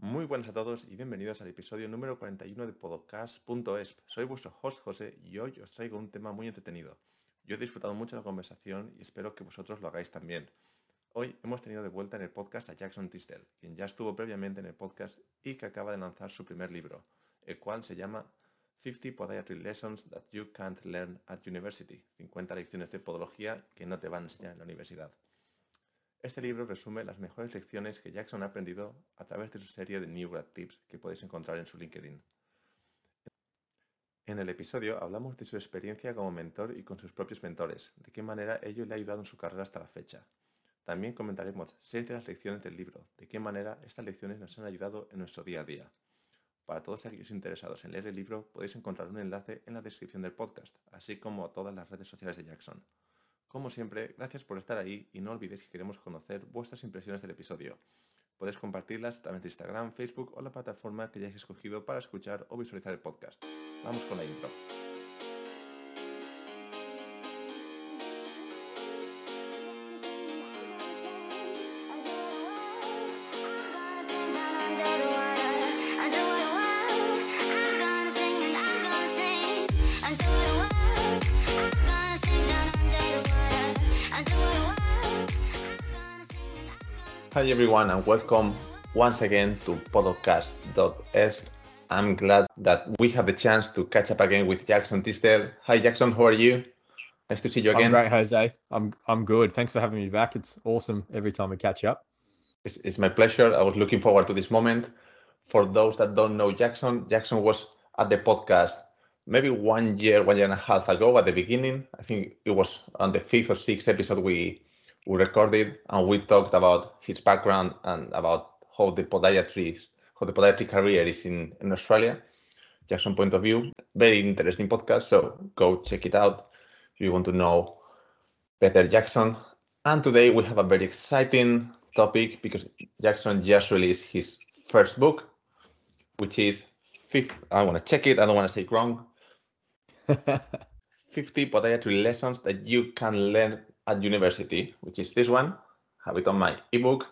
Muy buenas a todos y bienvenidos al episodio número 41 de podcast.es. Soy vuestro host José y hoy os traigo un tema muy entretenido. Yo he disfrutado mucho la conversación y espero que vosotros lo hagáis también. Hoy hemos tenido de vuelta en el podcast a Jackson Tisdale, quien ya estuvo previamente en el podcast y que acaba de lanzar su primer libro, el cual se llama 50 Podiatry Lessons That You Can't Learn at University, 50 lecciones de podología que no te van a enseñar en la universidad. Este libro resume las mejores lecciones que Jackson ha aprendido a través de su serie de New Grad Tips que podéis encontrar en su LinkedIn. En el episodio hablamos de su experiencia como mentor y con sus propios mentores, de qué manera ello le ha ayudado en su carrera hasta la fecha. También comentaremos seis de las lecciones del libro, de qué manera estas lecciones nos han ayudado en nuestro día a día. Para todos aquellos interesados en leer el libro podéis encontrar un enlace en la descripción del podcast, así como todas las redes sociales de Jackson. Como siempre, gracias por estar ahí y no olvidéis que queremos conocer vuestras impresiones del episodio. Podéis compartirlas a través de Instagram, Facebook o la plataforma que hayáis escogido para escuchar o visualizar el podcast. Vamos con la intro. Hi everyone and welcome once again to podcast.es. I'm glad that we have the chance to catch up again with Jackson Tisdale. Hi Jackson, how are you? Nice to see you again. I'm great, Jose. I'm I'm good. Thanks for having me back. It's awesome every time we catch up. It's, it's my pleasure. I was looking forward to this moment. For those that don't know Jackson, Jackson was at the podcast maybe one year, one year and a half ago at the beginning. I think it was on the fifth or sixth episode we we recorded and we talked about his background and about how the podiatry how the podiatry career is in, in Australia. Jackson point of view. Very interesting podcast. So go check it out if you want to know better Jackson. And today we have a very exciting topic because Jackson just released his first book, which is fifth. I want to check it. I don't want to say it wrong. 50 podiatry lessons that you can learn at university, which is this one. Have it on my ebook.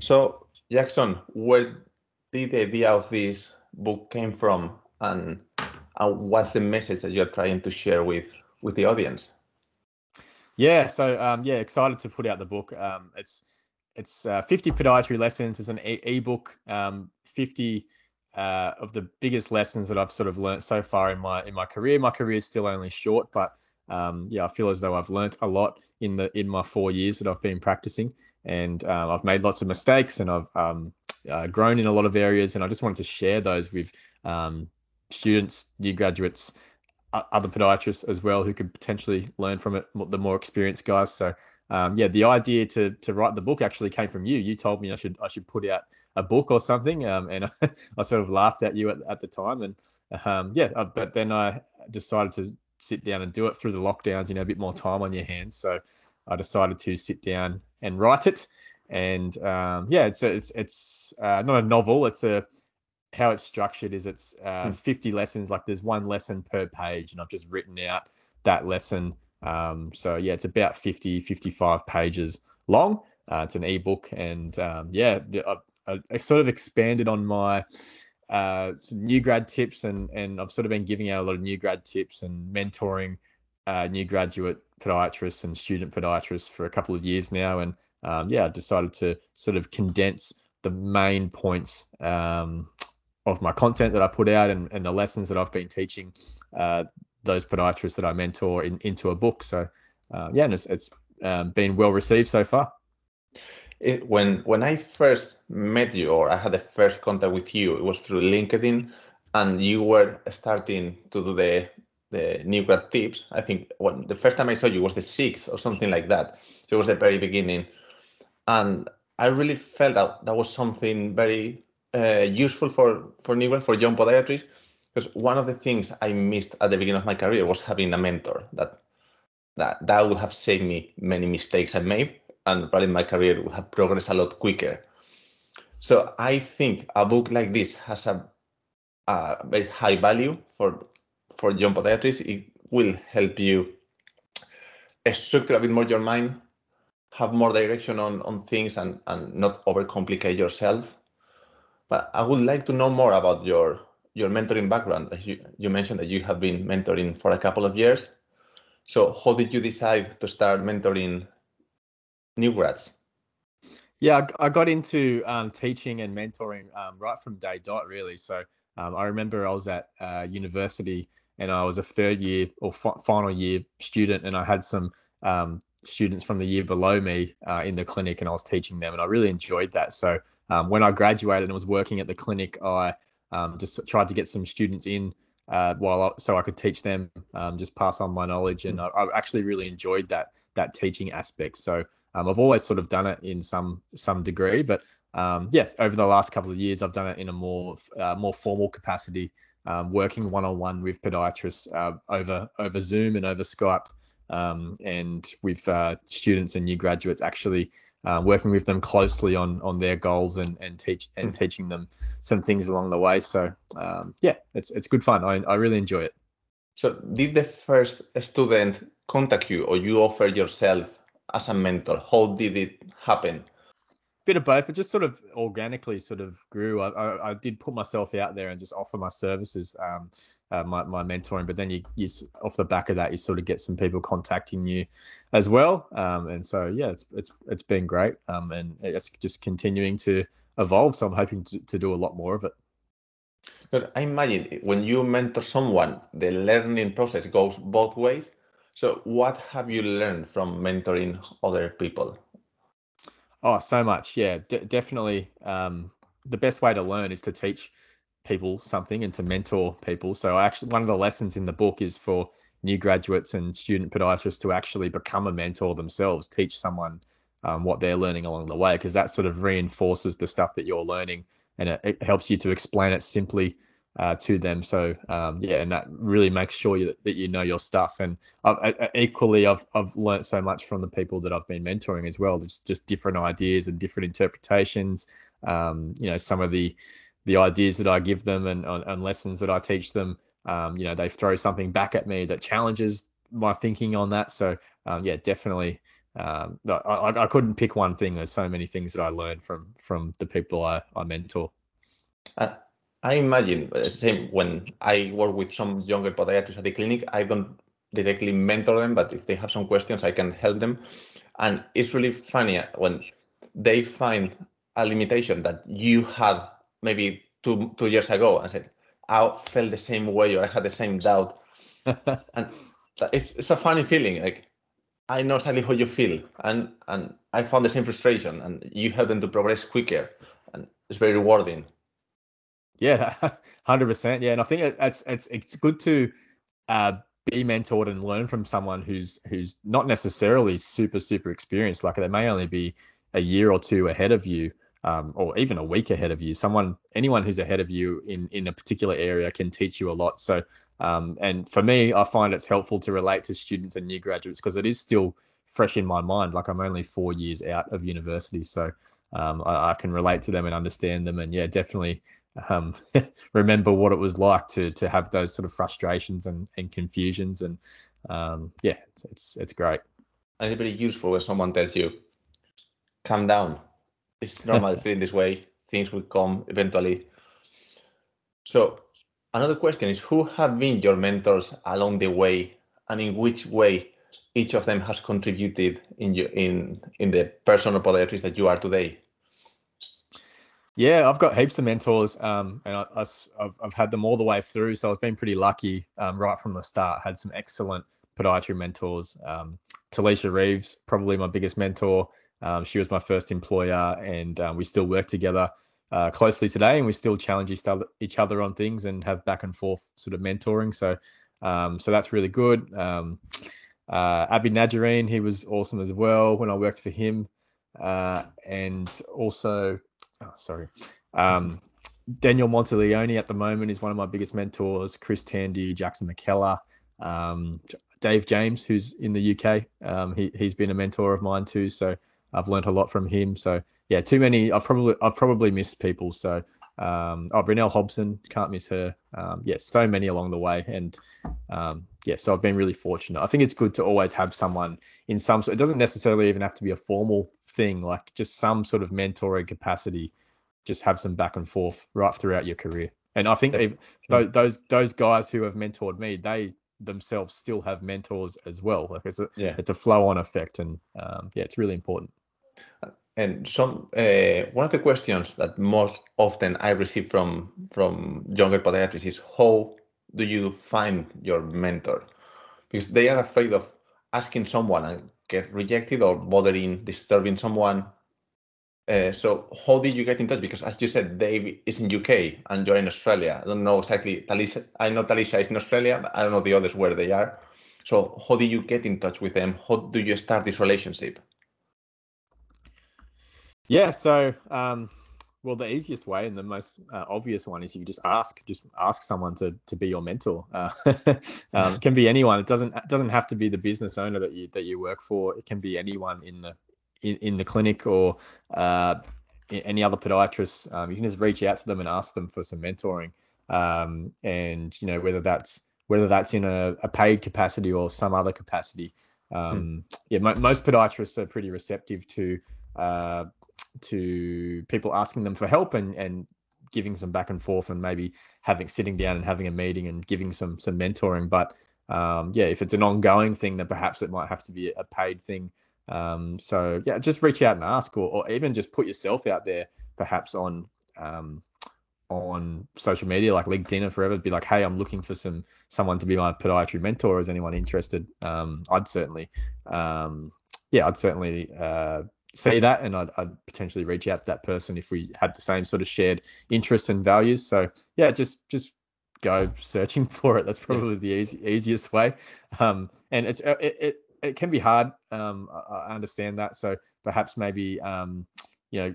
So, Jackson, where did the idea of this book came from, and, and what's the message that you're trying to share with with the audience? Yeah, so um, yeah, excited to put out the book. Um, it's it's uh, 50 podiatry lessons. It's an e- ebook. Um, 50 uh, of the biggest lessons that I've sort of learned so far in my in my career. My career is still only short, but um, yeah, I feel as though I've learnt a lot in the in my four years that I've been practicing, and uh, I've made lots of mistakes, and I've um, uh, grown in a lot of areas, and I just wanted to share those with um, students, new graduates, other podiatrists as well, who could potentially learn from it. The more experienced guys. So um, yeah, the idea to to write the book actually came from you. You told me I should I should put out a book or something, um, and I sort of laughed at you at, at the time, and um, yeah, uh, but then I decided to sit down and do it through the lockdowns, you know, a bit more time on your hands. So I decided to sit down and write it. And um, yeah, it's a, it's it's uh, not a novel. It's a how it's structured is it's uh, hmm. 50 lessons. Like there's one lesson per page, and I've just written out that lesson. Um, so yeah, it's about 50, 55 pages long. Uh, it's an ebook, and um, yeah, I, I, I sort of expanded on my uh, some new grad tips, and and I've sort of been giving out a lot of new grad tips and mentoring uh, new graduate podiatrists and student podiatrists for a couple of years now, and um, yeah, I decided to sort of condense the main points um, of my content that I put out and, and the lessons that I've been teaching uh, those podiatrists that I mentor in, into a book. So uh, yeah, and it's, it's um, been well received so far it, when when I first met you or I had the first contact with you, it was through LinkedIn, and you were starting to do the the new grad tips. I think when the first time I saw you was the sixth or something like that. So it was the very beginning, and I really felt that that was something very uh, useful for for new for young podiatrists because one of the things I missed at the beginning of my career was having a mentor that that that would have saved me many mistakes I made and probably my career would have progressed a lot quicker. So I think a book like this has a, a very high value for for young podiatrists. It will help you structure a bit more your mind, have more direction on on things, and and not overcomplicate yourself. But I would like to know more about your your mentoring background. As you, you mentioned that you have been mentoring for a couple of years. So how did you decide to start mentoring new grads? Yeah, I got into um, teaching and mentoring um, right from day dot, really. So um, I remember I was at uh, university and I was a third year or f- final year student, and I had some um, students from the year below me uh, in the clinic, and I was teaching them, and I really enjoyed that. So um, when I graduated and was working at the clinic, I um, just tried to get some students in uh, while I, so I could teach them, um, just pass on my knowledge, and I, I, actually really enjoyed that that teaching aspect. So um, I've always sort of done it in some some degree, but um, yeah, over the last couple of years, I've done it in a more uh, more formal capacity, um, working one on one with podiatrists uh, over over Zoom and over Skype, um, and with uh, students and new graduates actually uh, working with them closely on on their goals and and teach and mm. teaching them some things along the way. So um, yeah, it's it's good fun. I I really enjoy it. So did the first student contact you, or you offer yourself as a mentor? How did it happen? Bit of both. It just sort of organically sort of grew. I, I, I did put myself out there and just offer my services, um, uh, my, my mentoring. But then you, you, off the back of that, you sort of get some people contacting you as well. Um, and so yeah, it's it's it's been great. Um, and it's just continuing to evolve. So I'm hoping to, to do a lot more of it. But I imagine when you mentor someone, the learning process goes both ways. So what have you learned from mentoring other people? Oh, so much. Yeah, definitely. Um, the best way to learn is to teach people something and to mentor people. So, actually, one of the lessons in the book is for new graduates and student podiatrists to actually become a mentor themselves, teach someone um, what they're learning along the way, because that sort of reinforces the stuff that you're learning and it, it helps you to explain it simply uh, to them. So um, yeah, and that really makes sure you, that you know your stuff. And I've, equally, I've I've learned so much from the people that I've been mentoring as well. Just just different ideas and different interpretations. Um, you know, some of the the ideas that I give them and, and lessons that I teach them. Um, you know, they throw something back at me that challenges my thinking on that. So um, yeah, definitely. Um, I, I couldn't pick one thing. There's so many things that I learned from from the people I, I mentor. Uh, I imagine same when I work with some younger podiatrists at the clinic, I don't directly mentor them, but if they have some questions, I can help them. And it's really funny uh, when they find a limitation that you had maybe two two years ago and said, I felt the same way or I had the same doubt. and it's it's a funny feeling. Like I know exactly how you feel and and I found the same frustration and you help them to progress quicker and it's very rewarding. Yeah, hundred percent. Yeah, and I think it's it's it's good to uh, be mentored and learn from someone who's who's not necessarily super super experienced. Like they may only be a year or two ahead of you, um, or even a week ahead of you. Someone, anyone who's ahead of you in in a particular area can teach you a lot. So, um, and for me, I find it's helpful to relate to students and new graduates because it is still fresh in my mind. Like I'm only four years out of university, so um, I, I can relate to them and understand them. And yeah, definitely um, remember what it was like to to have those sort of frustrations and, and confusions and um, yeah it's, it's it's great. And it's very useful when someone tells you calm down. It's normal to think this way things will come eventually. So another question is who have been your mentors along the way and in which way each of them has contributed in you in in the personal podiatrist that you are today yeah, I've got heaps of mentors, um, and I, have I've had them all the way through. So I've been pretty lucky um, right from the start. Had some excellent podiatry mentors. Um, Talisha Reeves, probably my biggest mentor. Um, she was my first employer, and um, we still work together uh, closely today, and we still challenge each other on things and have back and forth sort of mentoring. So, um, so that's really good. Uh, Abby Najareen, he was awesome as well when I worked for him, uh, and also oh, sorry. Um, Daniel Monteleone at the moment is one of my biggest mentors. Chris Tandy, Jackson McKellar, um, Dave James, who's in the UK. Um, he he's been a mentor of mine too. So I've learned a lot from him. So yeah, too many. I've probably I've probably missed people. So um, oh, Brunel Hobson, can't miss her. Um, yeah, so many along the way, and um, yeah, so I've been really fortunate. I think it's good to always have someone in some. sort. It doesn't necessarily even have to be a formal thing, like just some sort of mentoring capacity, just have some back and forth right throughout your career. And I think those, those those guys who have mentored me, they themselves still have mentors as well. Like it's a yeah. it's a flow on effect, and um, yeah, it's really important. And some uh, one of the questions that most often I receive from from younger podiatrists is how do you find your mentor? Because they are afraid of asking someone and get rejected or bothering disturbing someone uh, so how did you get in touch? Because as you said, Dave is in UK and you're in Australia. I don't know exactly. Talisha, I know Talisha is in Australia, but I don't know the others where they are. So how did you get in touch with them? How do you start this relationship? Yeah. So, um, well, the easiest way and the most uh, obvious one is you just ask, just ask someone to to be your mentor. Uh, um, can be anyone. It doesn't it doesn't have to be the business owner that you that you work for. It can be anyone in the in, in the clinic or uh, any other podiatrist. um, you can just reach out to them and ask them for some mentoring. Um, and you know whether that's whether that's in a, a paid capacity or some other capacity. Um, hmm. Yeah, mo- most podiatrists are pretty receptive to uh, to people asking them for help and and giving some back and forth and maybe having sitting down and having a meeting and giving some some mentoring. But um, yeah, if it's an ongoing thing, then perhaps it might have to be a paid thing. Um, so yeah, just reach out and ask, or, or even just put yourself out there, perhaps on um, on social media like LinkedIn or forever. Be like, hey, I'm looking for some someone to be my podiatry mentor. Is anyone interested? Um, I'd certainly, um, yeah, I'd certainly uh, see that, and I'd, I'd potentially reach out to that person if we had the same sort of shared interests and values. So yeah, just just go searching for it. That's probably the easy, easiest way. Um, and it's uh, it, it it can be hard. Um, I, I understand that. So perhaps maybe um, you know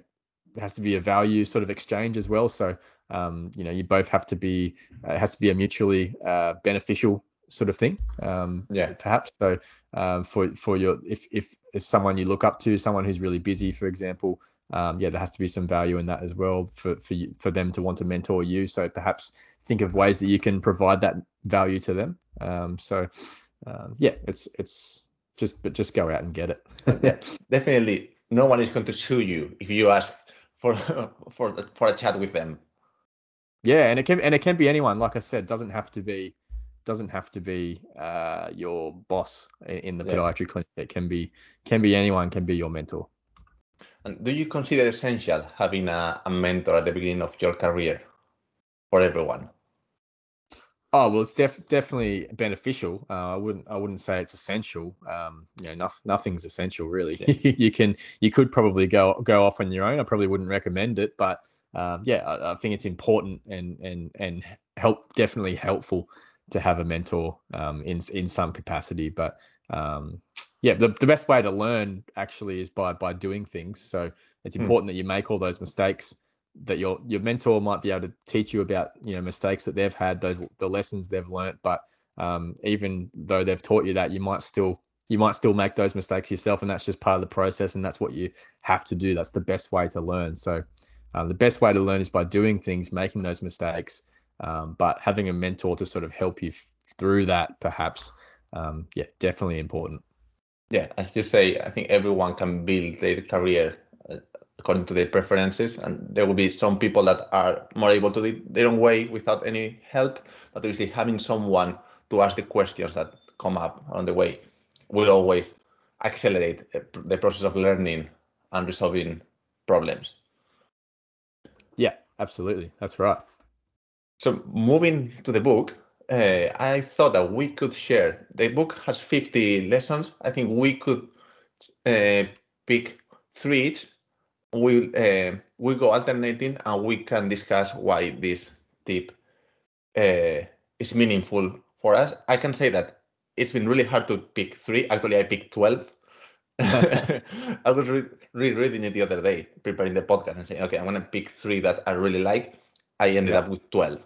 it has to be a value sort of exchange as well. So um, you know you both have to be uh, it has to be a mutually uh, beneficial sort of thing. Um, yeah, perhaps. So um, for for your if if if someone you look up to, someone who's really busy, for example. Um, yeah, there has to be some value in that as well for for you, for them to want to mentor you. So perhaps think of ways that you can provide that value to them. Um, so um, yeah, it's it's just but just go out and get it. yeah, definitely. No one is going to sue you if you ask for for for a chat with them. Yeah, and it can and it can be anyone. Like I said, doesn't have to be doesn't have to be uh, your boss in the yeah. podiatry clinic. It can be can be anyone. Can be your mentor. And do you consider essential having a, a mentor at the beginning of your career for everyone? Oh well, it's def- definitely beneficial. Uh, I wouldn't I wouldn't say it's essential. Um, you know, no, nothing's essential really. Yeah. you can you could probably go go off on your own. I probably wouldn't recommend it, but um, yeah, I, I, think it's important and and and help definitely helpful to have a mentor um, in in some capacity. But um, yeah, the, the best way to learn actually is by by doing things. So it's hmm. important hmm. that you make all those mistakes that your your mentor might be able to teach you about you know mistakes that they've had those the lessons they've learned but um, even though they've taught you that you might still you might still make those mistakes yourself and that's just part of the process and that's what you have to do that's the best way to learn so um, the best way to learn is by doing things making those mistakes um, but having a mentor to sort of help you f- through that perhaps um, yeah definitely important yeah as you say i think everyone can build their career according to their preferences. And there will be some people that are more able to do their own way without any help. But obviously, having someone to ask the questions that come up on the way will always accelerate the process of learning and resolving problems. Yeah, absolutely. That's right. So, moving to the book, uh, I thought that we could share. The book has 50 lessons. I think we could uh, pick three each we uh, we go alternating and we can discuss why this tip uh, is meaningful for us. I can say that it's been really hard to pick three. Actually, I picked 12. I was re- rereading it the other day, preparing the podcast and saying, okay, I'm going to pick three that I really like. I ended yeah. up with 12.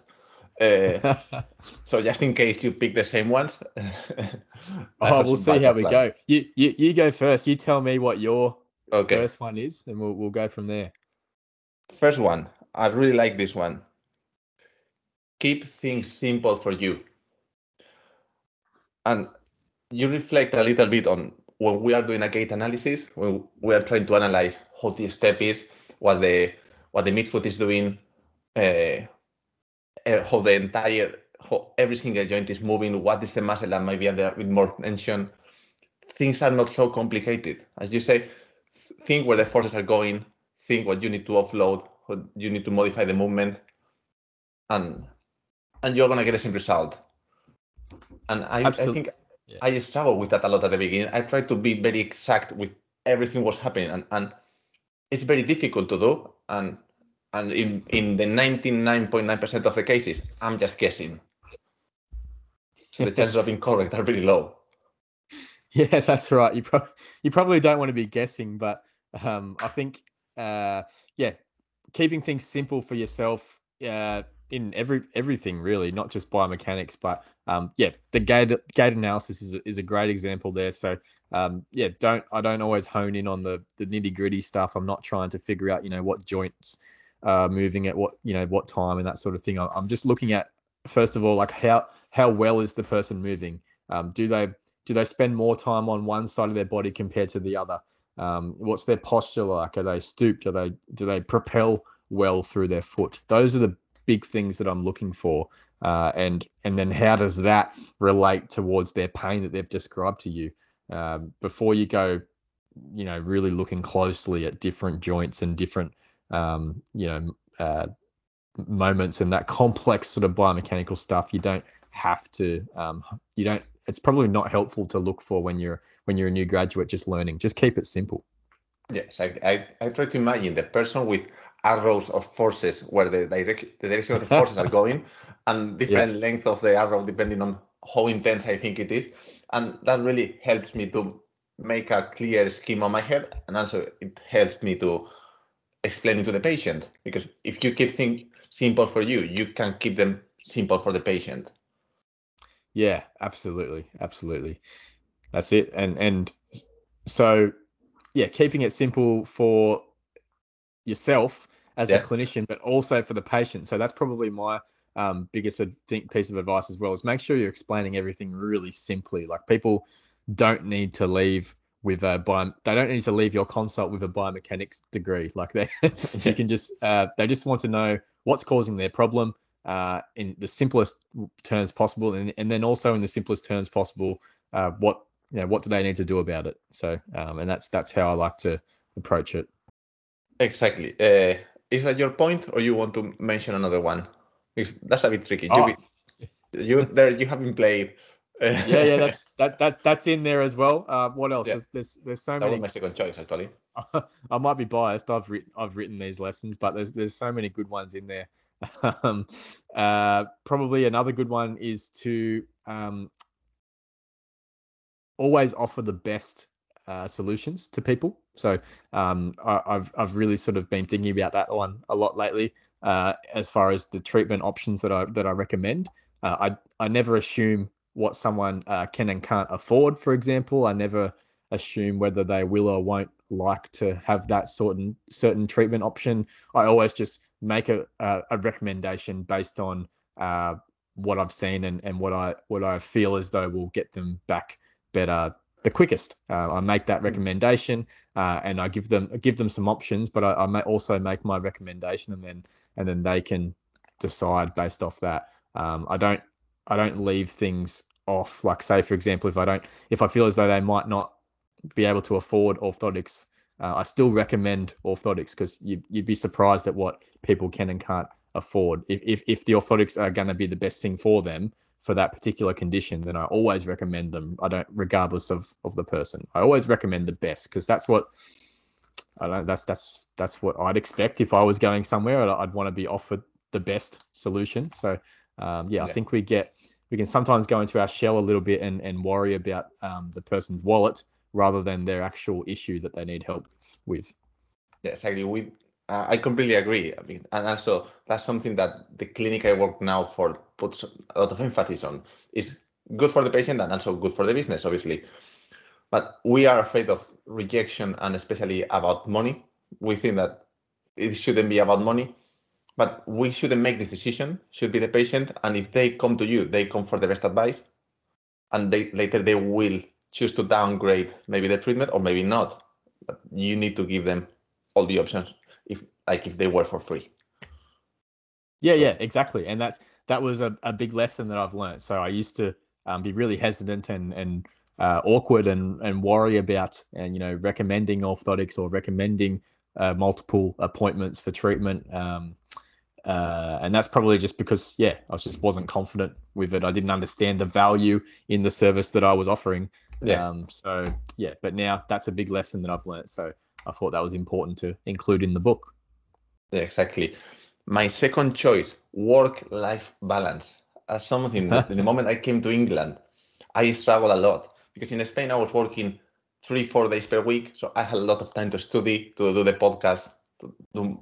Uh, so just in case you pick the same ones. oh, we'll see how we plan. go. You, you you go first. You tell me what your okay. first one is, and we'll we'll go from there. First one, I really like this one. Keep things simple for you. And you reflect a little bit on when we are doing a gait analysis, when we are trying to analyze how the step is, what the what the midfoot is doing, uh, Eh, how the entire, how every single joint is moving, what is the muscle that might be under with more tension. Things are not so complicated. As you say, think where the forces are going, think what you need to offload, what you need to modify the movement, and and you're gonna get the same result. And I, I think yeah. I struggle with that a lot at the beginning. I tried to be very exact with everything was happening, and, and it's very difficult to do. And and in in the 99.9% of the cases, I'm just guessing. So the chances of being correct are pretty low. Yeah, that's right. You probably you probably don't want to be guessing, but um, I think uh, yeah, keeping things simple for yourself uh, in every everything really, not just biomechanics, but um, yeah, the gait gait analysis is a, is a great example there. So um, yeah, don't I don't always hone in on the the nitty gritty stuff. I'm not trying to figure out you know what joints are moving at what you know what time and that sort of thing. I'm just looking at first of all like how how well is the person moving? Um, do they do they spend more time on one side of their body compared to the other? Um, what's their posture like? Are they stooped? Are they do they propel well through their foot? Those are the big things that I'm looking for. Uh, and and then how does that relate towards their pain that they've described to you um, before you go, you know, really looking closely at different joints and different, um, you know, uh, moments and that complex sort of biomechanical stuff. You don't have to. Um, you don't. It's probably not helpful to look for when you're when you're a new graduate just learning. Just keep it simple. Yes, I, I, I try to imagine the person with arrows of forces where the, direct, the direction of the forces are going and different yeah. length of the arrow depending on how intense I think it is. And that really helps me to make a clear scheme on my head. And also it helps me to explain it to the patient because if you keep things simple for you, you can keep them simple for the patient. Yeah, absolutely. Absolutely. That's it. And, and so, yeah, keeping it simple for yourself as yeah. the clinician, but also for the patient. So that's probably my um, biggest piece of advice as well is make sure you're explaining everything really simply. Like people don't need to leave with a bio, they don't need to leave your consult with a biomechanics degree. Like they, you can just uh, they just want to know what's causing their problem uh, in the simplest terms possible, and, and then also in the simplest terms possible, uh, what you know, what do they need to do about it? So, um, and that's that's how I like to approach it. Exactly. Uh, is that your point, or you want to mention another one? Because that's a bit tricky. Oh. You, you there, you haven't played. Yeah, yeah, that's that that that's in there as well. Uh, what else? Yeah. There's, there's there's so that many. was my second choice actually. I might be biased. I've written I've written these lessons, but there's there's so many good ones in there. um, uh, probably another good one is to um, always offer the best uh, solutions to people. So um, I, have I've really sort of been thinking about that one a lot lately. Uh, as far as the treatment options that I that I recommend, uh, I I never assume what someone uh, can and can't afford. For example, I never assume whether they will or won't like to have that certain certain treatment option. I always just make a a, a recommendation based on uh, what I've seen and, and what I what I feel as though will get them back better the quickest. Uh, I make that hmm. recommendation uh, and I give them give them some options, but I, I, may also make my recommendation and then and then they can decide based off that. Um, I don't I don't leave things off. Like say for example, if I don't if I feel as though they might not be able to afford orthotics, uh, I still recommend orthotics because you, you'd be surprised at what people can and can't afford. If if, if the orthotics are going to be the best thing for them, for that particular condition, then I always recommend them. I don't, regardless of of the person. I always recommend the best because that's what I don't. That's that's that's what I'd expect if I was going somewhere. I'd, I'd want to be offered the best solution. So um, yeah, yeah, I think we get we can sometimes go into our shell a little bit and and worry about um, the person's wallet rather than their actual issue that they need help with. Yeah, exactly. We uh, I completely agree. I mean, and also that's something that the clinic I work now for puts a lot of emphasis on. Is good for the patient and also good for the business, obviously. But we are afraid of rejection and especially about money. We think that it shouldn't be about money, but we shouldn't make this decision. Should be the patient, and if they come to you, they come for the best advice, and they later they will choose to downgrade maybe the treatment or maybe not. But you need to give them all the options if like if they were for free. Yeah, yeah, exactly. And that's that was a, a big lesson that I've learned. So I used to um, be really hesitant and and uh, awkward and and worry about and you know recommending orthotics or recommending uh, multiple appointments for treatment. Um, uh, and that's probably just because yeah, I just wasn't confident with it. I didn't understand the value in the service that I was offering. Yeah. Um, so yeah, but now that's a big lesson that I've learned. So I thought that was important to include in the book. Yeah, exactly. My second choice, work-life balance. As something that the moment I came to England, I struggled a lot because in Spain I was working three, four days per week. So I had a lot of time to study, to do the podcast, to do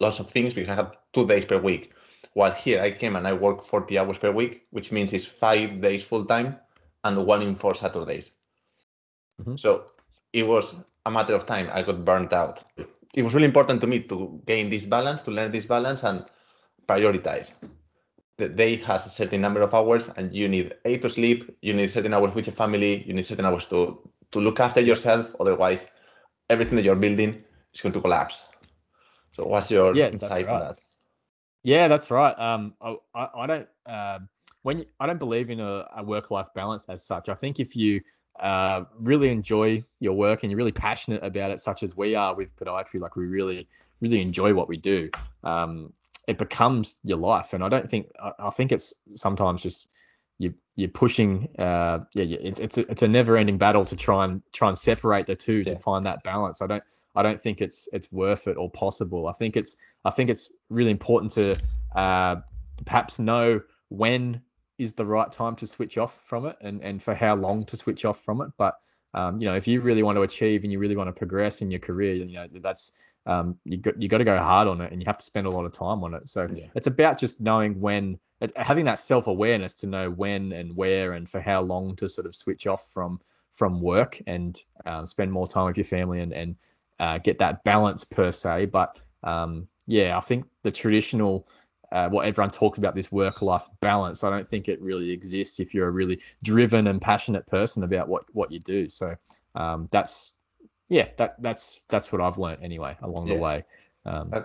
lots of things because I had two days per week. While here I came and I work 40 hours per week, which means it's five days full time and one in four Saturdays. Mm-hmm. So it was a matter of time. I got burnt out. It was really important to me to gain this balance, to learn this balance and prioritize. The day has a certain number of hours and you need eight to sleep, you need certain hours with your family, you need certain hours to, to look after yourself. Otherwise, everything that you're building is going to collapse. So what's your yeah, insight right. on that? Yeah, that's right. Um, I, I don't uh, when you, I don't believe in a, a work life balance as such. I think if you uh, really enjoy your work and you're really passionate about it, such as we are with podiatry, like we really, really enjoy what we do, um, it becomes your life. And I don't think, I, I think it's sometimes just you, you're pushing, uh, yeah, it's, it's, a, it's a never ending battle to try and try and separate the two yeah. to find that balance. I don't, I don't think it's, it's worth it or possible. I think it's, I think it's really important to, uh, perhaps know when is the right time to switch off from it and, and for how long to switch off from it. But um, you know, if you really want to achieve and you really want to progress in your career, you know, that's um, you got you got to go hard on it and you have to spend a lot of time on it. So yeah. it's about just knowing when, having that self awareness to know when and where and for how long to sort of switch off from from work and uh, spend more time with your family and and uh, get that balance per se. But um, yeah, I think the traditional uh, what everyone talks about this work life balance. I don't think it really exists if you're a really driven and passionate person about what what you do. So um, that's yeah, that that's that's what I've learned anyway along yeah. the way. Um, uh,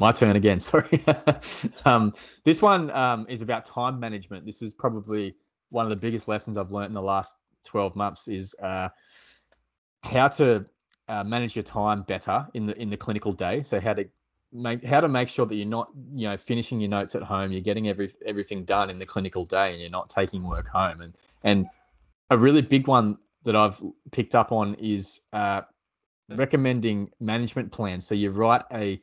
my turn again. Sorry. um, this one um, is about time management. This is probably one of the biggest lessons I've learned in the last 12 months is uh, how to uh, manage your time better in the in the clinical day. So how to make how to make sure that you're not you know finishing your notes at home you're getting every everything done in the clinical day and you're not taking work home. And and a really big one that i've picked up on is uh, recommending management plans. So you write a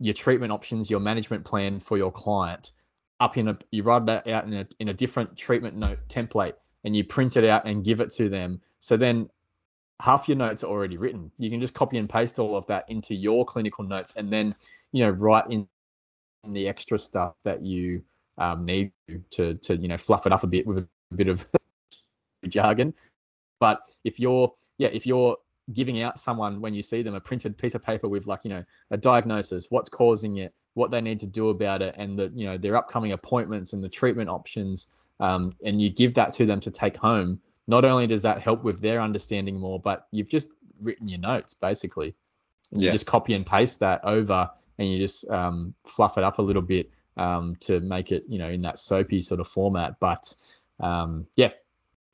your treatment options your management plan for your client up in a you write that out in a, in a different treatment note template and you print it out and give it to them. So then half your notes are already written. You can just copy and paste all of that into your clinical notes and then, you know, write in the extra stuff that you um, need to, to, you know, fluff it up a bit with a bit of jargon. But if you're, yeah, if you're giving out someone when you see them a printed piece of paper with like, you know, a diagnosis, what's causing it, what they need to do about it, and the, you know, their upcoming appointments and the treatment options, um, and you give that to them to take home, not only does that help with their understanding more, but you've just written your notes basically. And you just copy and paste that over and you just um, fluff it up a little bit um, to make it, you know, in that soapy sort of format. But um, yeah,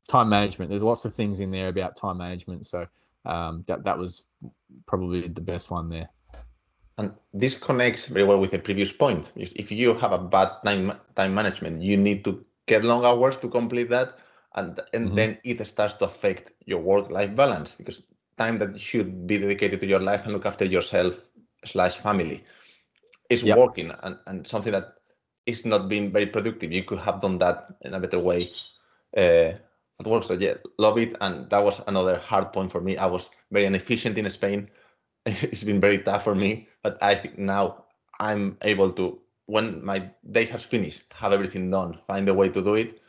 time management. There's lots of things in there about time management. So um, that that was probably the best one there. And this connects very well with the previous point. If you have a bad time time management, you need to get long hours to complete that and and mm-hmm. then it starts to affect your work life balance because time that should be dedicated to your life and look after yourself slash family is yep. working and, and something that is not being very productive you could have done that in a better way uh, at work so yeah love it and that was another hard point for me i was very inefficient in spain it's been very tough for me but i think now i'm able to when my day has finished have everything done find a way to do it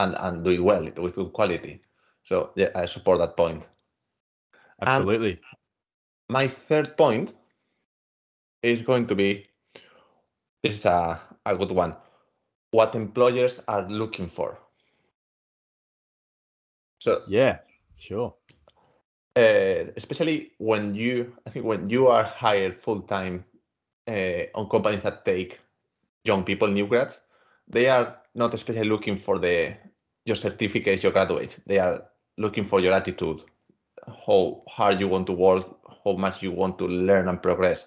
and, and do it well with good quality. So yeah, I support that point. Absolutely. And my third point is going to be this is a, a good one. What employers are looking for. So yeah, sure. Uh, especially when you, I think when you are hired full time uh, on companies that take young people, new grads, they are not especially looking for the your certificates, your graduates. They are looking for your attitude, how hard you want to work, how much you want to learn and progress.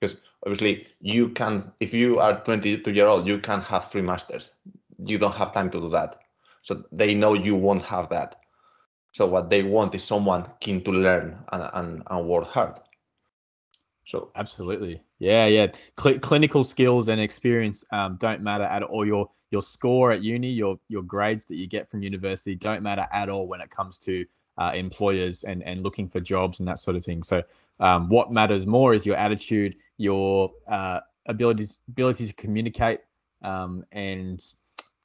Because obviously you can, if you are 22 year old, you can have three masters. You don't have time to do that. So they know you won't have that. So what they want is someone keen to learn and, and, and work hard. So absolutely, yeah, yeah. Cl- clinical skills and experience um, don't matter at all. Your your score at uni, your your grades that you get from university don't matter at all when it comes to uh, employers and and looking for jobs and that sort of thing. So um, what matters more is your attitude, your uh, abilities ability to communicate, um, and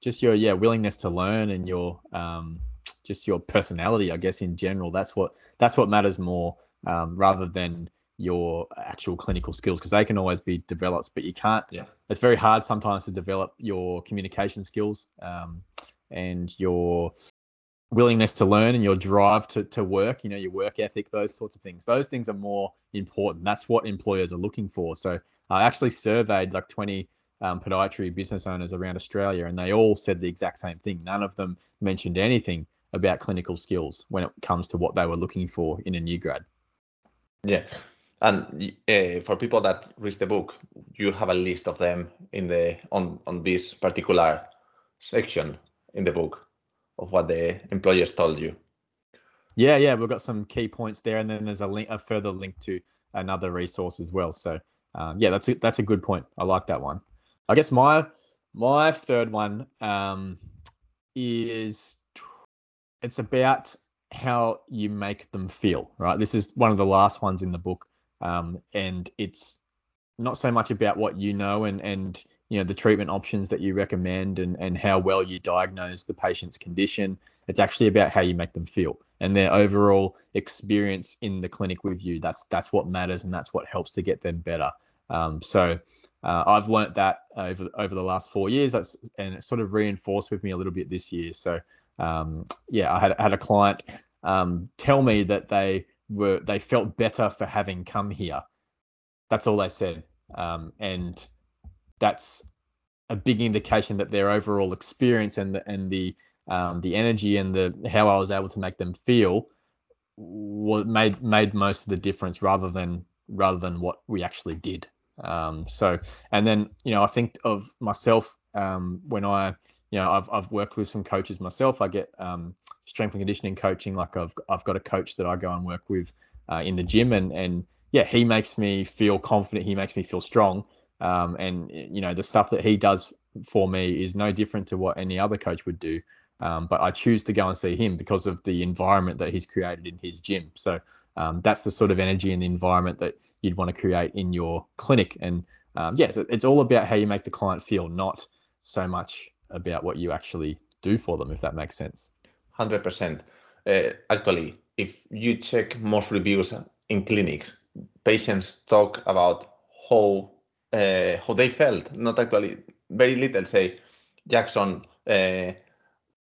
just your yeah willingness to learn and your um, just your personality. I guess in general, that's what that's what matters more um, rather than your actual clinical skills because they can always be developed, but you can't. Yeah. It's very hard sometimes to develop your communication skills um, and your willingness to learn and your drive to, to work, you know, your work ethic, those sorts of things. Those things are more important. That's what employers are looking for. So I actually surveyed like 20 um, podiatry business owners around Australia, and they all said the exact same thing. None of them mentioned anything about clinical skills when it comes to what they were looking for in a new grad. Yeah, and uh, for people that read the book, you have a list of them in the on on this particular section in the book of what the employers told you. Yeah, yeah, we've got some key points there, and then there's a link, a further link to another resource as well. So, um, yeah, that's a, that's a good point. I like that one. I guess my my third one um, is it's about how you make them feel. Right, this is one of the last ones in the book um, and it's not so much about what you know and and you know the treatment options that you recommend and and how well you diagnose the patient's condition. It's actually about how you make them feel and their overall experience in the clinic with you. That's that's what matters and that's what helps to get them better. Um, so uh, I've learnt that over over the last four years. That's and it sort of reinforced with me a little bit this year. So um, yeah I had, had a client um, tell me that they were they felt better for having come here. That's all they said, um, and that's a big indication that their overall experience and the and the um, the energy and the how I was able to make them feel what made made most of the difference rather than rather than what we actually did. Um, so and then you know I think of myself um, when I you know I've I've worked with some coaches myself. I get um, strength and conditioning coaching. Like I've I've got a coach that I go and work with uh, in the gym, and and yeah, he makes me feel confident. He makes me feel strong. Um, and you know the stuff that he does for me is no different to what any other coach would do. Um, but I choose to go and see him because of the environment that he's created in his gym. So um, that's the sort of energy and the environment that you'd want to create in your clinic. And um, yes, yeah, it's all about how you make the client feel, not so much about what you actually do for them, if that makes sense. 100%. Uh, actually, if you check most reviews in clinics, patients talk about how uh, how they felt. Not actually very little say Jackson uh,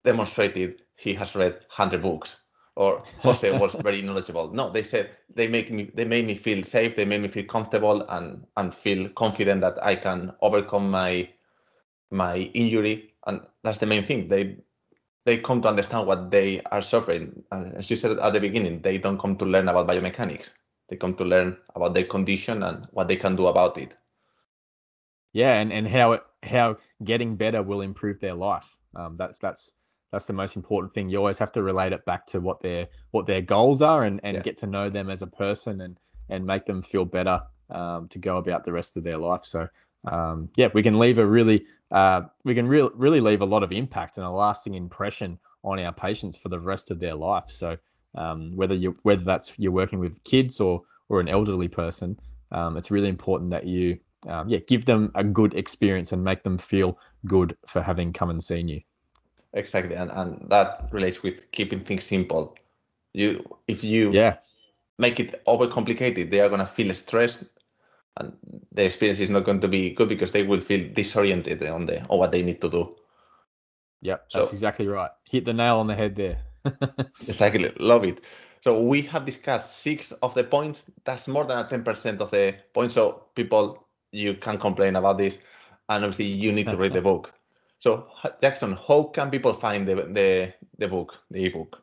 demonstrated he has read 100 books or Jose was very knowledgeable. No, they said they make me they made me feel safe, they made me feel comfortable and and feel confident that I can overcome my my injury and that's the main thing. They they come to understand what they are suffering. And as you said at the beginning they don't come to learn about biomechanics. They come to learn about their condition and what they can do about it. Yeah and, and how it how getting better will improve their life. Um, that's that's that's the most important thing. You always have to relate it back to what their what their goals are and and yeah. get to know them as a person and and make them feel better um, to go about the rest of their life. So um, yeah, we can leave a really, uh, we can re- really leave a lot of impact and a lasting impression on our patients for the rest of their life. So um, whether you whether that's you're working with kids or or an elderly person, um, it's really important that you um, yeah give them a good experience and make them feel good for having come and seen you. Exactly, and and that relates with keeping things simple. You if you yeah make it overcomplicated, they are gonna feel stressed and the experience is not going to be good because they will feel disoriented on the on what they need to do. Yep, that's so, exactly right. Hit the nail on the head there. exactly, love it. So we have discussed six of the points. That's more than a ten percent of the points. So people, you can complain about this, and obviously you need to read the book. So Jackson, how can people find the the, the book, the ebook?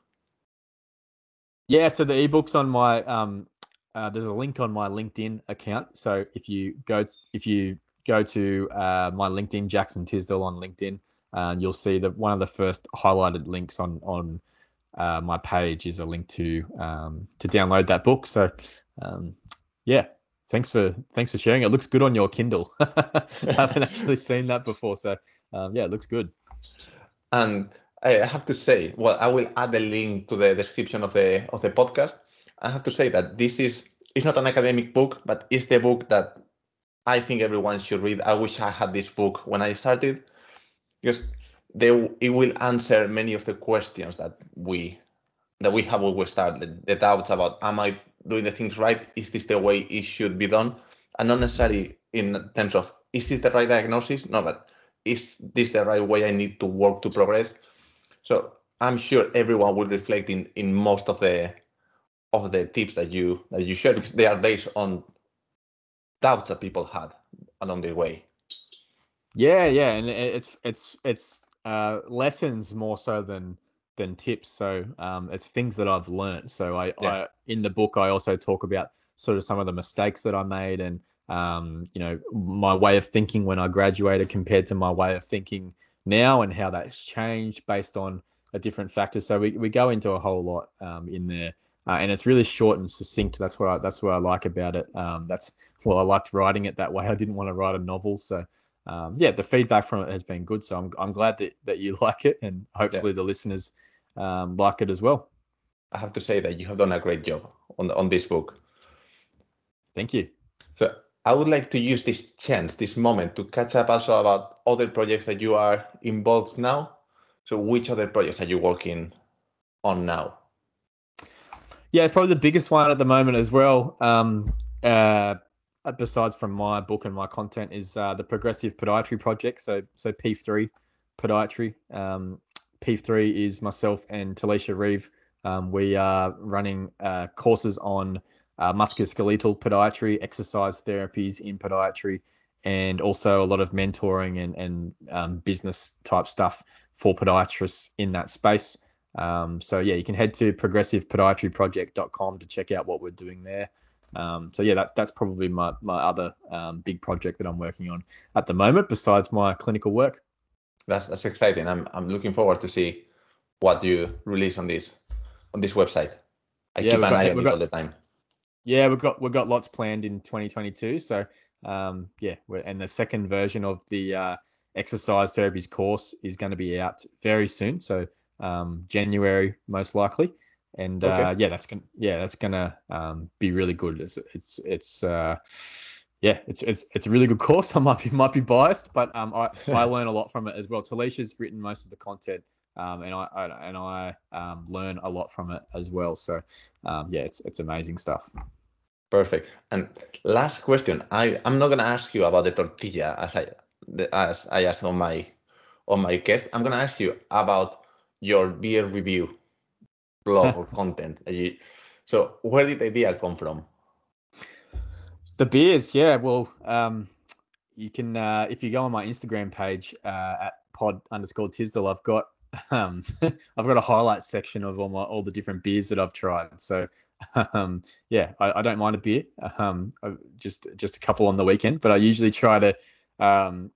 Yeah, so the ebook's on my um, uh, there's a link on my LinkedIn account. So if you go if you go to uh, my LinkedIn, Jackson Tisdall on LinkedIn, uh, you'll see that one of the first highlighted links on on uh, my page is a link to um, to download that book. So um, yeah, thanks for thanks for sharing. It looks good on your Kindle. I haven't actually seen that before, so um, yeah, it looks good. And I have to say, well, I will add a link to the description of the of the podcast. I have to say that this is it's not an academic book, but it's the book that I think everyone should read. I wish I had this book when I started because they it will answer many of the questions that we that we have always started the, the doubts about am I doing the things right? Is this the way it should be done? And not necessarily in terms of is this the right diagnosis? No, but is this the right way I need to work to progress? So I'm sure everyone will reflect in in most of the of the tips that you that you share because they are based on doubts that people had along the way. Yeah, yeah, and it's it's it's uh, lessons more so than than tips. So um, it's things that I've learned. So I, yeah. I, in the book I also talk about sort of some of the mistakes that I made and um, you know my way of thinking when I graduated compared to my way of thinking now and how that's changed based on a different factors. So we, we go into a whole lot um, in there. Uh, and it's really short and succinct. That's what I, that's what I like about it. Um, that's well, I liked writing it that way. I didn't want to write a novel, so um, yeah, the feedback from it has been good. So I'm I'm glad that that you like it, and hopefully yeah. the listeners um, like it as well. I have to say that you have done a great job on on this book. Thank you. So I would like to use this chance, this moment, to catch up also about other projects that you are involved now. So which other projects are you working on now? Yeah, probably the biggest one at the moment as well. Um, uh, besides from my book and my content is uh, the Progressive Podiatry Project. So, so P3 Podiatry. Um, P3 is myself and Talisha Reeve. Um, we are running uh, courses on uh, musculoskeletal podiatry, exercise therapies in podiatry, and also a lot of mentoring and, and um, business type stuff for podiatrists in that space. Um, so yeah, you can head to progressivepodiatryproject.com to check out what we're doing there. Um, so yeah, that's that's probably my my other um, big project that I'm working on at the moment, besides my clinical work. That's that's exciting. I'm I'm looking forward to see what you release on this on this website. I yeah, keep an got, eye on it got, all the time. Yeah, we've got we've got lots planned in 2022. So um, yeah, and the second version of the uh, exercise therapies course is going to be out very soon. So um, January most likely and okay. uh, yeah, that's gonna yeah that's gonna um, be really good. It's it's it's uh, yeah, it's it's it's a really good course. I might be might be biased, but um, I I learn a lot from it as well. Talisha's written most of the content, um, and I, I and I um, learn a lot from it as well. So um, yeah, it's it's amazing stuff. Perfect. And last question, I I'm not gonna ask you about the tortilla as I as I asked on my on my guest. I'm gonna ask you about your beer review blog or content. So where did the idea come from? The beers, yeah. Well, um, you can uh, if you go on my Instagram page uh, at pod underscore Tisdall, I've got um, I've got a highlight section of all my all the different beers that I've tried. So um, yeah, I, I, don't mind a beer. Um, just just a couple on the weekend, but I usually try to um,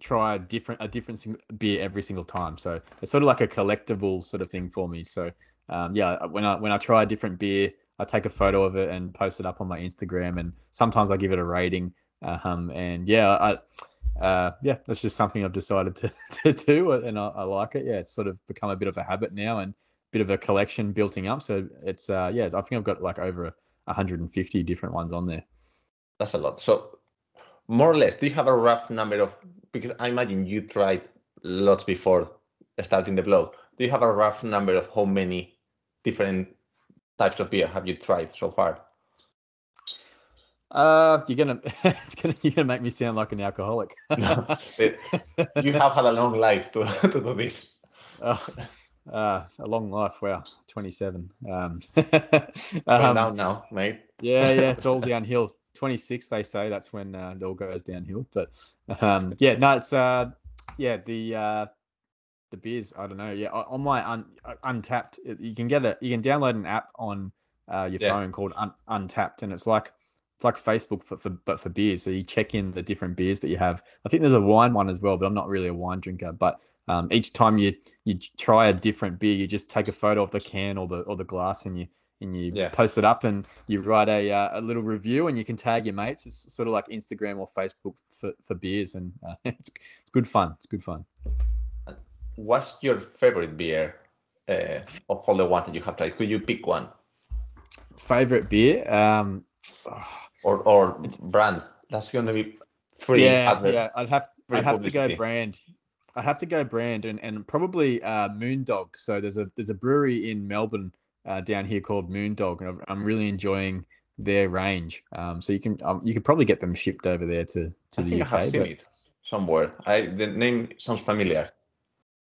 try a different a different beer every single time. So it's sort of like a collectible sort of thing for me. So um, yeah, uh, when I when I try a different beer, I take a photo of it and post it up on my Instagram, and sometimes I give it a rating. Um, and yeah, I. Uh, yeah, that's just something I've decided to, to do, and I, I, like it. Yeah, it's sort of become a bit of a habit now, and bit of a collection building up. So it's uh, yeah, I think I've got like over 150 different ones on there. That's a lot. So more or less, do you have a rough number of because I imagine you tried lots before starting the blog. Do you have a rough number of how many different types of beer have you tried so far? Uh, you're gonna, it's gonna, you're gonna make me sound like an alcoholic. no, it, you have had a long life to, to do this. Oh, uh, a long life. Wow, 27. Um, um down now, mate. yeah, yeah, it's all downhill. 26, they say that's when uh, it all goes downhill. But um, yeah, no, it's uh, yeah the uh, the beers. I don't know. Yeah, on my un, uh, Untappd, you can get a you can download an app on uh, your yeah. phone called un, Untappd, and it's like it's like Facebook for, for but for beers. So you check in the different beers that you have. I think there's a wine one as well, but I'm not really a wine drinker. But um, each time you you try a different beer, you just take a photo of the can or the or the glass, and you and you yeah. post it up and you write a, uh, a little review and you can tag your mates. It's sort of like Instagram or Facebook for, for beers and uh, it's, it's good fun. It's good fun. What's your favorite beer uh, of all the ones that you have tried? Could you pick one? Favorite beer? Um, or or brand? That's going to be free. Yeah, yeah. I'd have I'd have to go brand. I'd have to go brand and, and probably uh, Moondog. So there's a there's a brewery in Melbourne uh, down here called Moondog, and I'm really enjoying their range. Um, so you can um, you could probably get them shipped over there to to I the UK. I have seen but... it somewhere. I the name sounds familiar.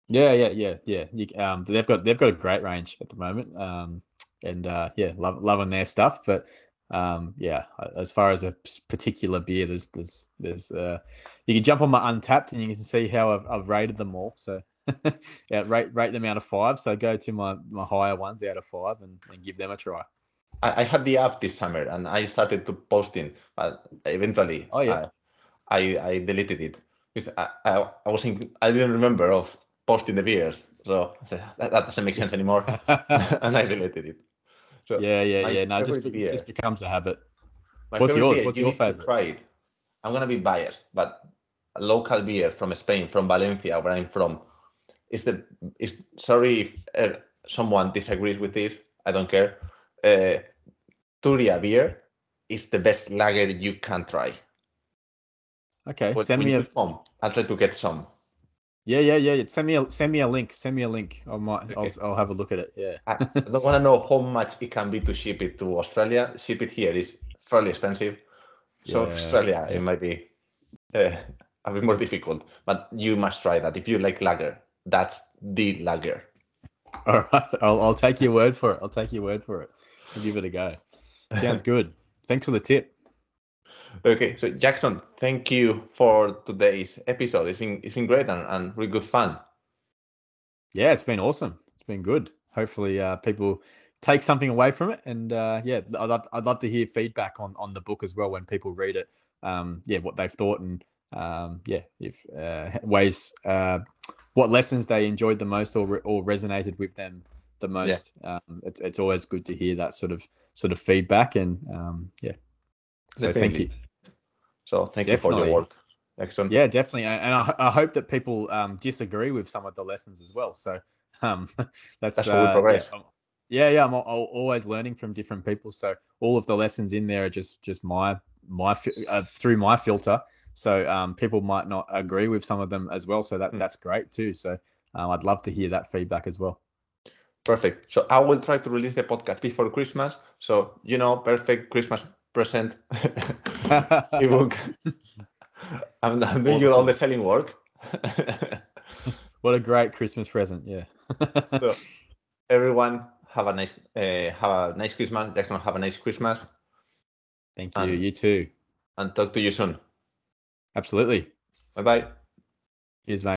Yeah, yeah, yeah, yeah. You, um, they've got they've got a great range at the moment. Um, and uh, yeah, love loving their stuff. But um, yeah, as far as a particular beer, there's there's there's uh, you can jump on my Untappd and you can see how I've, I've rated them all. So yeah, rate rate them out of five. So go to my my higher ones out of five and, and give them a try. I, I had the app this summer and I started to posting, but eventually, oh yeah, I I, I deleted it I, I, I was in, I didn't remember of posting the beers, so that, that doesn't make sense anymore, and I deleted it. So yeah, yeah, yeah. No, just beer, just becomes a habit. What's yours? Beer, What's you your favorite? Try it. I'm gonna be biased, but a local beer from Spain, from Valencia, where I'm from, is the is sorry if uh, someone disagrees with this. I don't care. Uh, Turia beer is the best lager you can try. Okay, but send me a. Come, I'll try to get some. Yeah, yeah, yeah. Send me a send me a link. Send me a link. I might. Okay. I'll, I'll have a look at it. Yeah. I don't want to know how much it can be to ship it to Australia. Ship it here is fairly expensive. So yeah, Australia, it might be uh, a bit more difficult. But you must try that if you like lager. That's the lager. All right, I'll, I'll take your word for it. I'll take your word for it. I'll give it a go. Sounds good. Thanks for the tip. Okay, so Jackson, thank you for today's episode. It's been it's been great and, and really good fun. Yeah, it's been awesome. It's been good. Hopefully, uh, people take something away from it. And uh, yeah, I'd love, I'd love to hear feedback on on the book as well when people read it. Um, yeah, what they've thought and um, yeah, if uh, ways uh, what lessons they enjoyed the most or or resonated with them the most. Yeah. Um, it's it's always good to hear that sort of sort of feedback and um, yeah. So Definitely. thank you. So thank definitely. you for your work. Excellent. Yeah, definitely, and I, I hope that people um, disagree with some of the lessons as well. So um, that's, that's uh, progress. Yeah, yeah, I'm, I'm, always learning from different people. So all of the lessons in there are just just my my uh, through my filter. So um, people might not agree with some of them as well. So that mm. that's great too. So um, I'd love to hear that feedback as well. Perfect. So I will try to release the podcast before Christmas. So you know, perfect Christmas present ebook. I'm, I'm doing awesome. all the selling work. what a great Christmas present! Yeah. so, everyone have a nice uh, have a nice Christmas. Jackson, have a nice Christmas. Thank you. And, you too. And talk to you soon. Absolutely. Bye bye. Cheers, mate.